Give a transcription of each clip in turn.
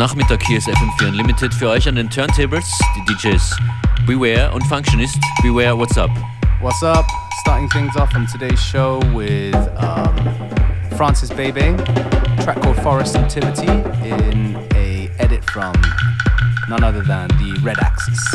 Nachmittag, hier ist FM4 Unlimited für euch an den Turntables, die DJs Beware und Functionist. Beware, what's up? What's up? Starting things off on today's show with um, Francis Bebey, track called Forest Nativity in a edit from none other than the Red Axes.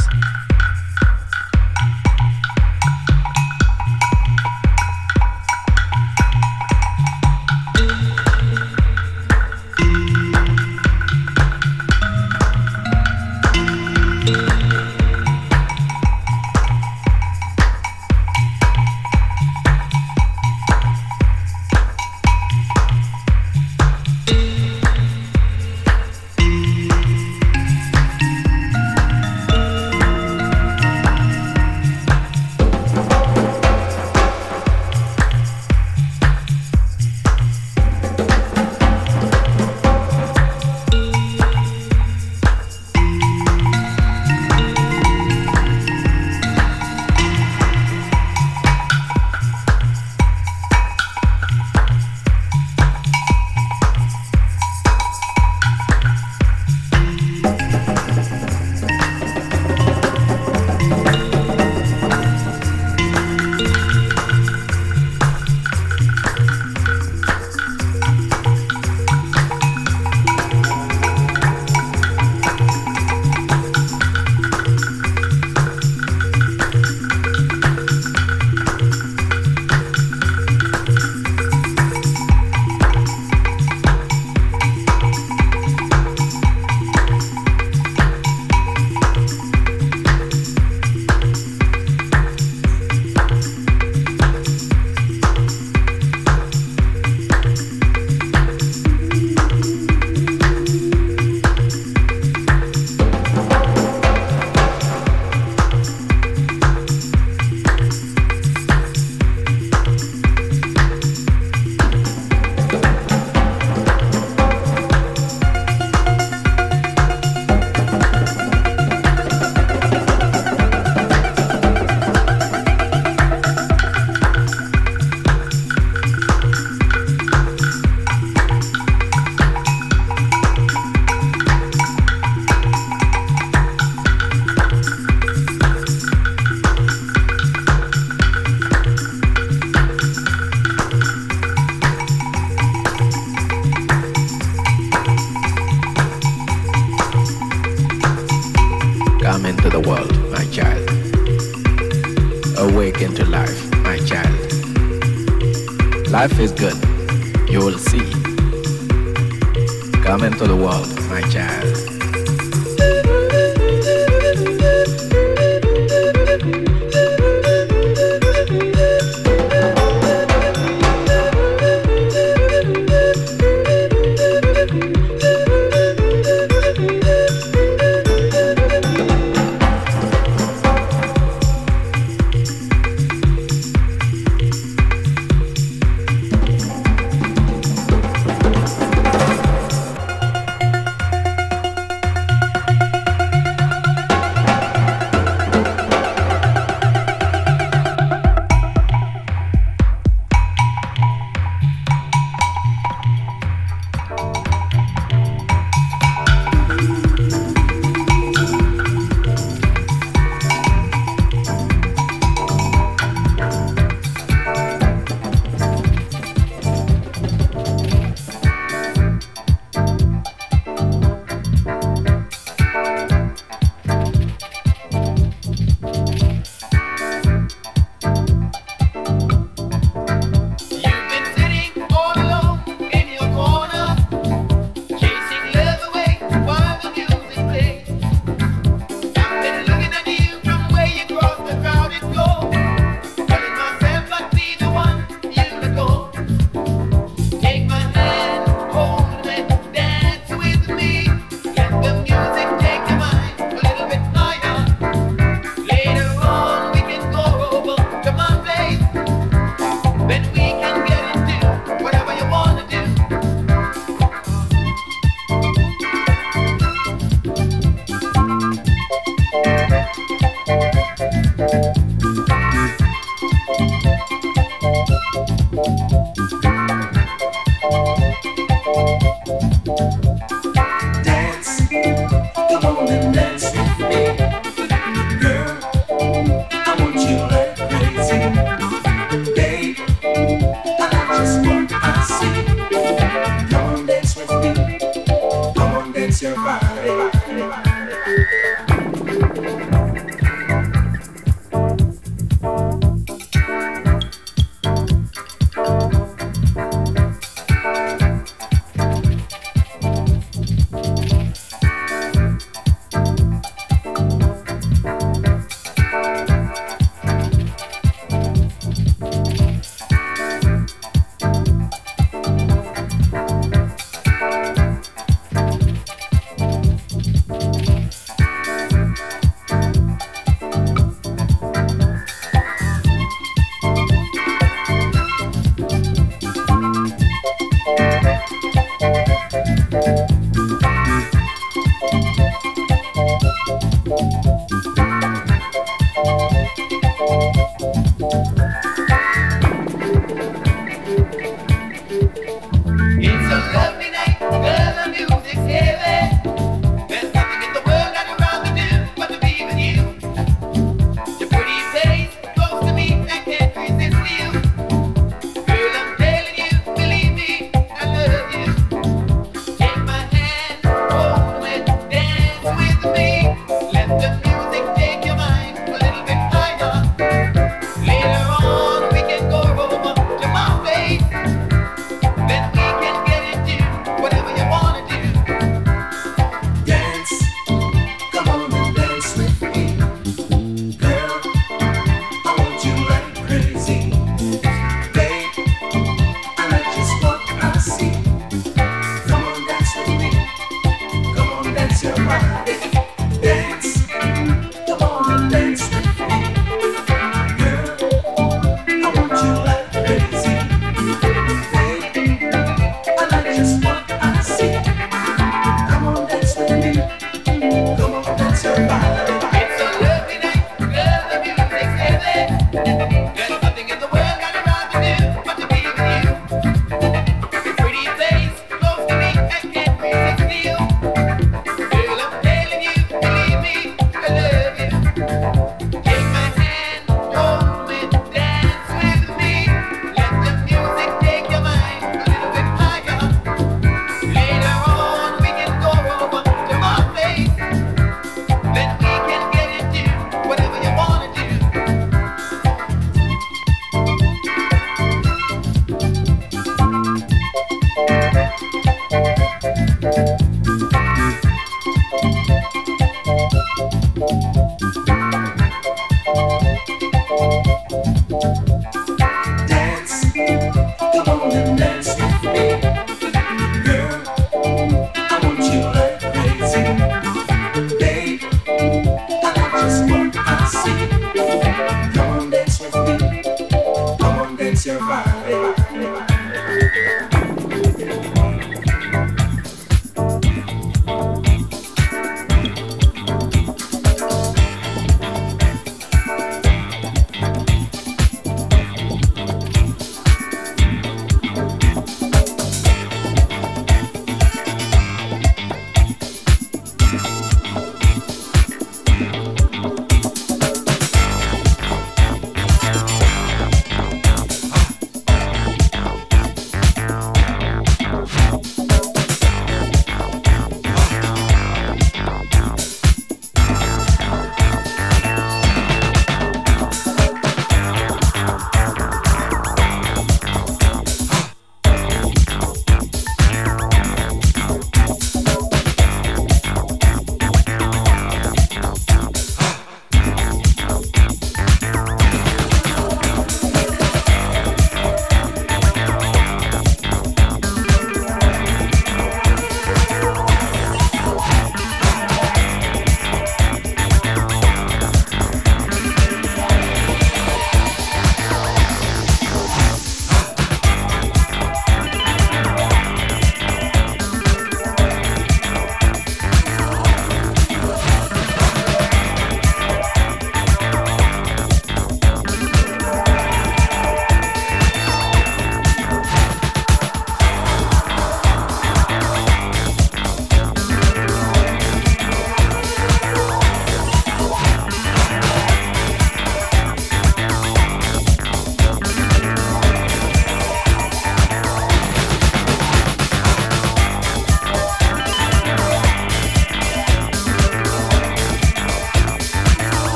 Come into the world, my child.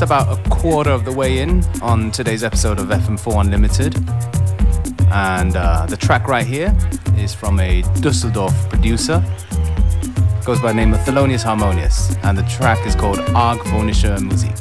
Just about a quarter of the way in on today's episode of FM4 Unlimited. And uh, the track right here is from a Dusseldorf producer. Goes by the name of Thelonious Harmonious. And the track is called Argwohnische Musik.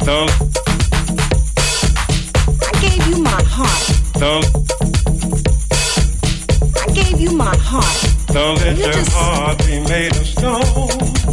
Thump. I gave you my heart. Thump. I gave you my heart. Thump at the heart we made of stone.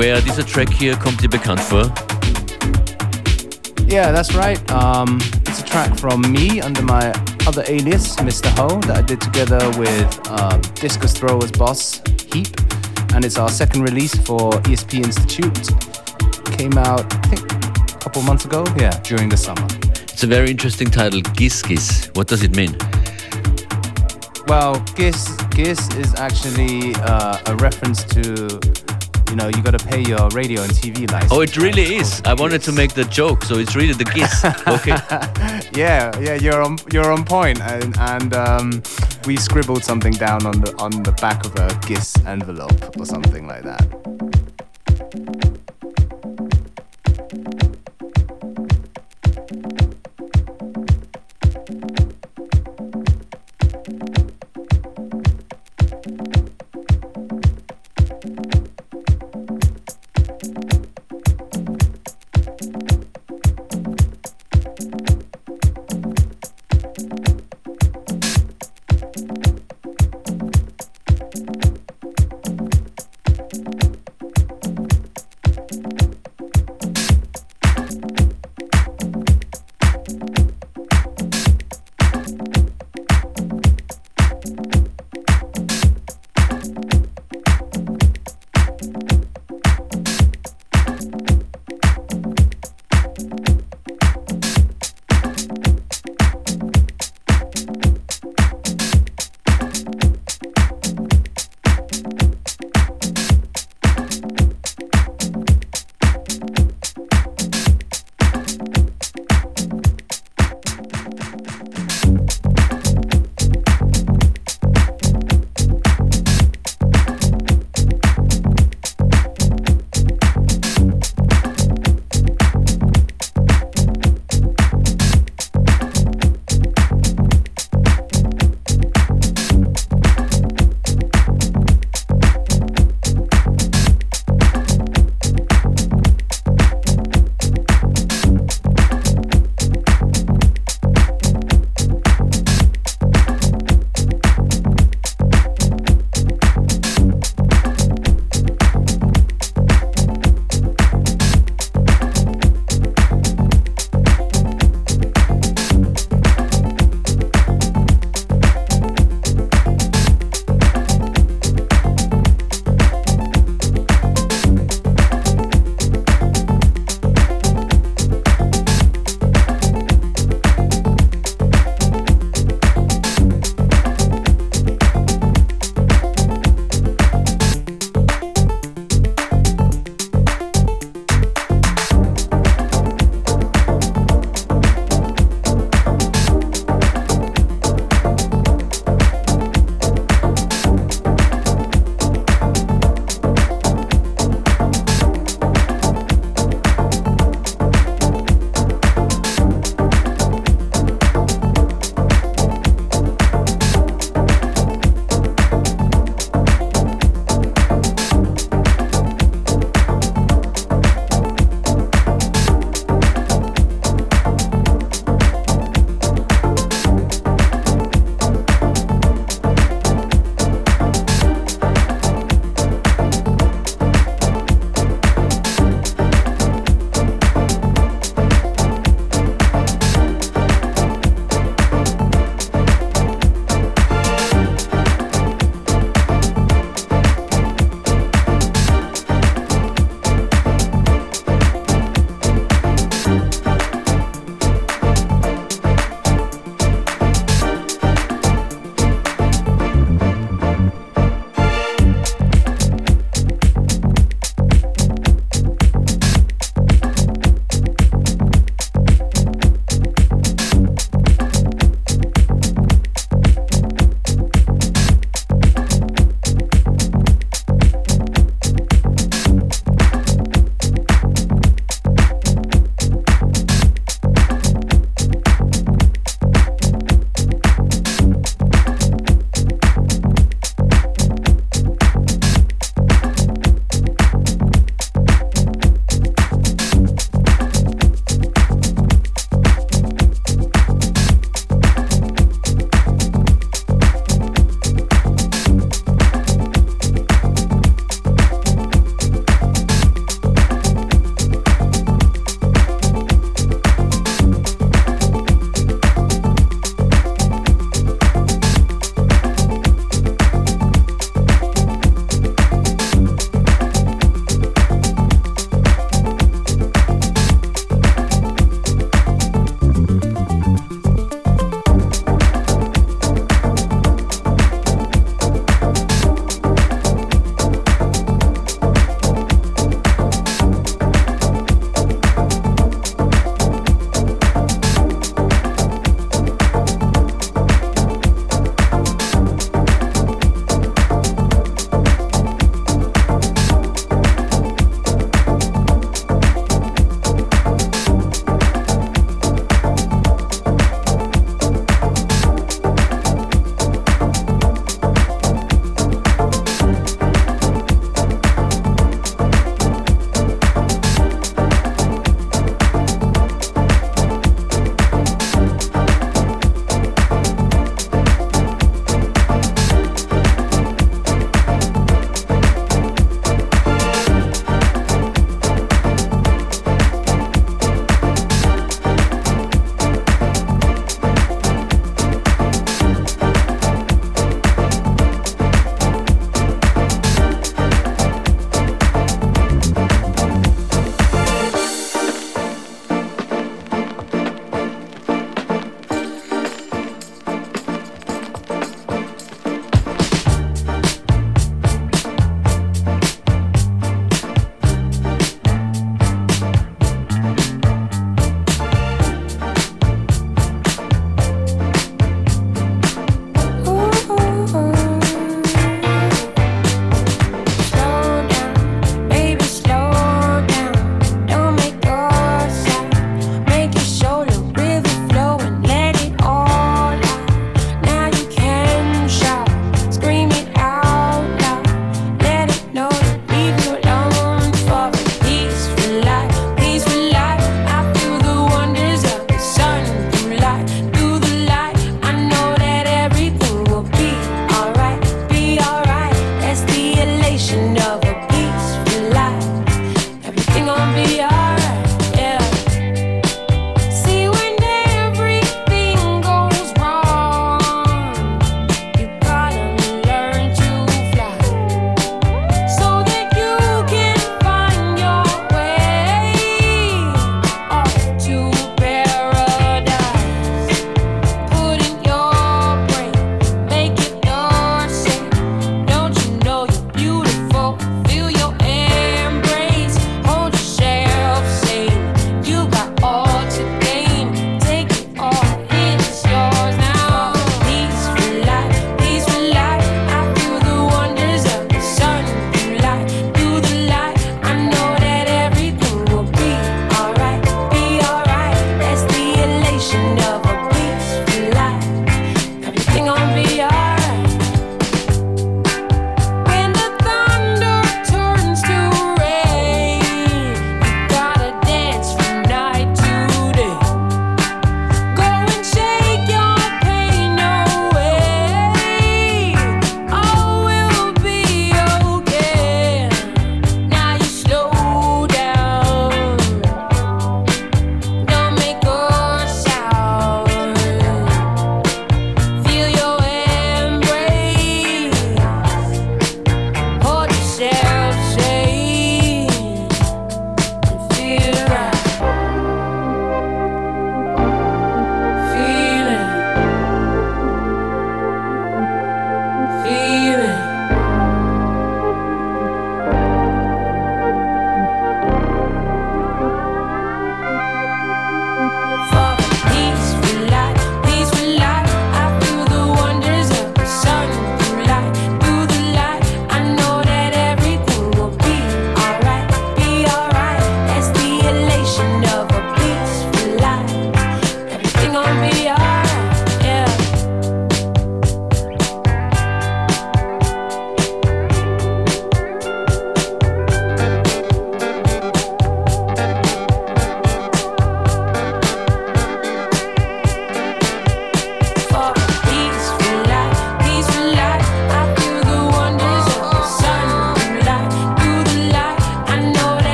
Beware, dieser Track hier kommt dir bekannt vor? Yeah, that's right. Um, it's a track from me under my other alias, Mr. Ho, that I did together with uh, Discus Throwers boss, Heap. And it's our second release for ESP Institute. Came out, I think, a couple months ago. Yeah, during the summer. It's a very interesting title, Gis Gis. What does it mean? Well, Gis Gis is actually uh, a reference to you know, you got to pay your radio and TV license. Oh, it really is. I wanted to make the joke, so it's really the GIS. Okay. yeah, yeah, you're on you're on point, and and um, we scribbled something down on the on the back of a GIS envelope or something like that.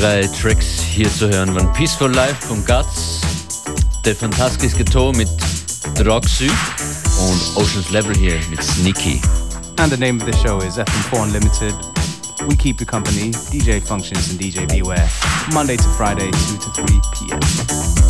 Drei Tracks hier zu hören waren Peaceful Life von Guts, The Fantastisch Ghetto mit Roxy und Ocean's Level hier mit Sneaky. And the name of the show is FM4 Unlimited. We keep you company, DJ Functions and DJ Beware, Monday to Friday, 2 to 3 p.m.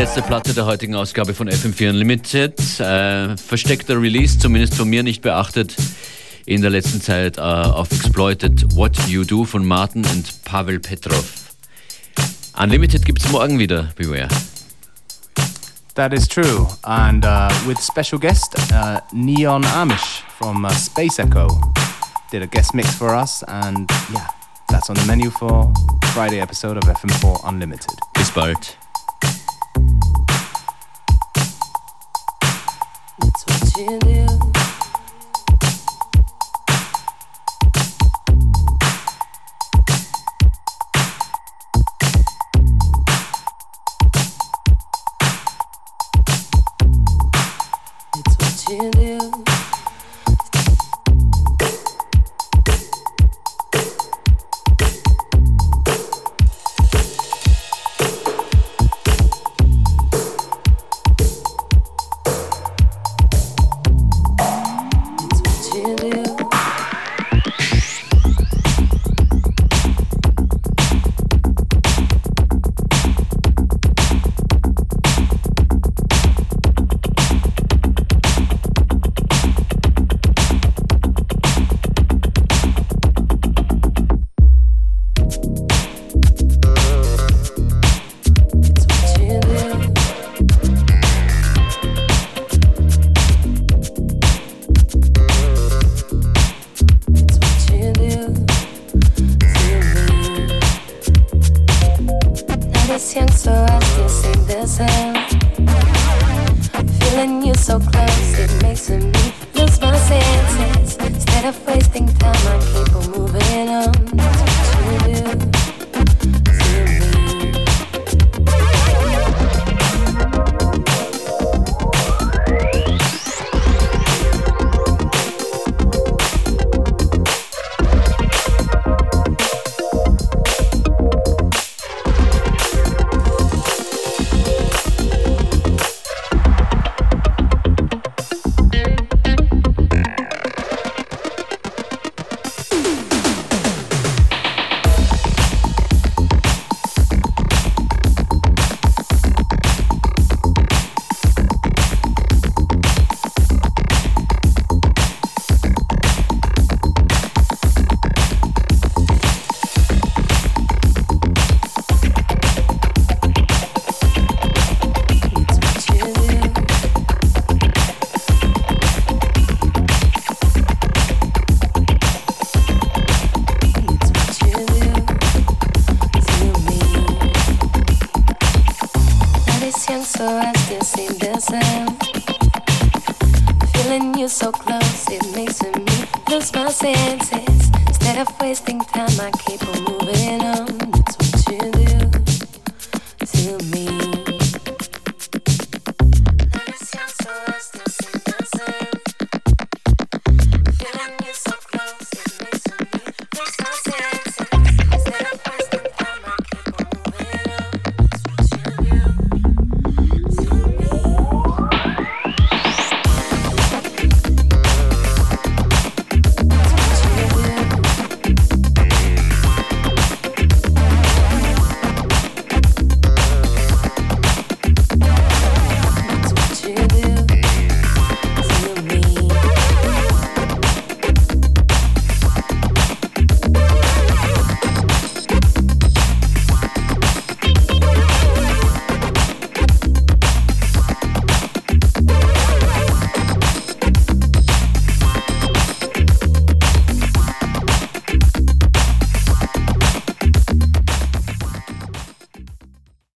letzte Platte der heutigen Ausgabe von FM4 Unlimited. Äh, versteckter Release, zumindest von mir nicht beachtet. In der letzten Zeit äh, auf Exploited What You Do von Martin und Pavel Petrov. Unlimited gibt es morgen wieder, beware. That is true. And uh, with special guest uh, Neon Amish from uh, Space Echo did a guest mix for us. And yeah, that's on the menu for Friday episode of FM4 Unlimited. Bis bald. You do.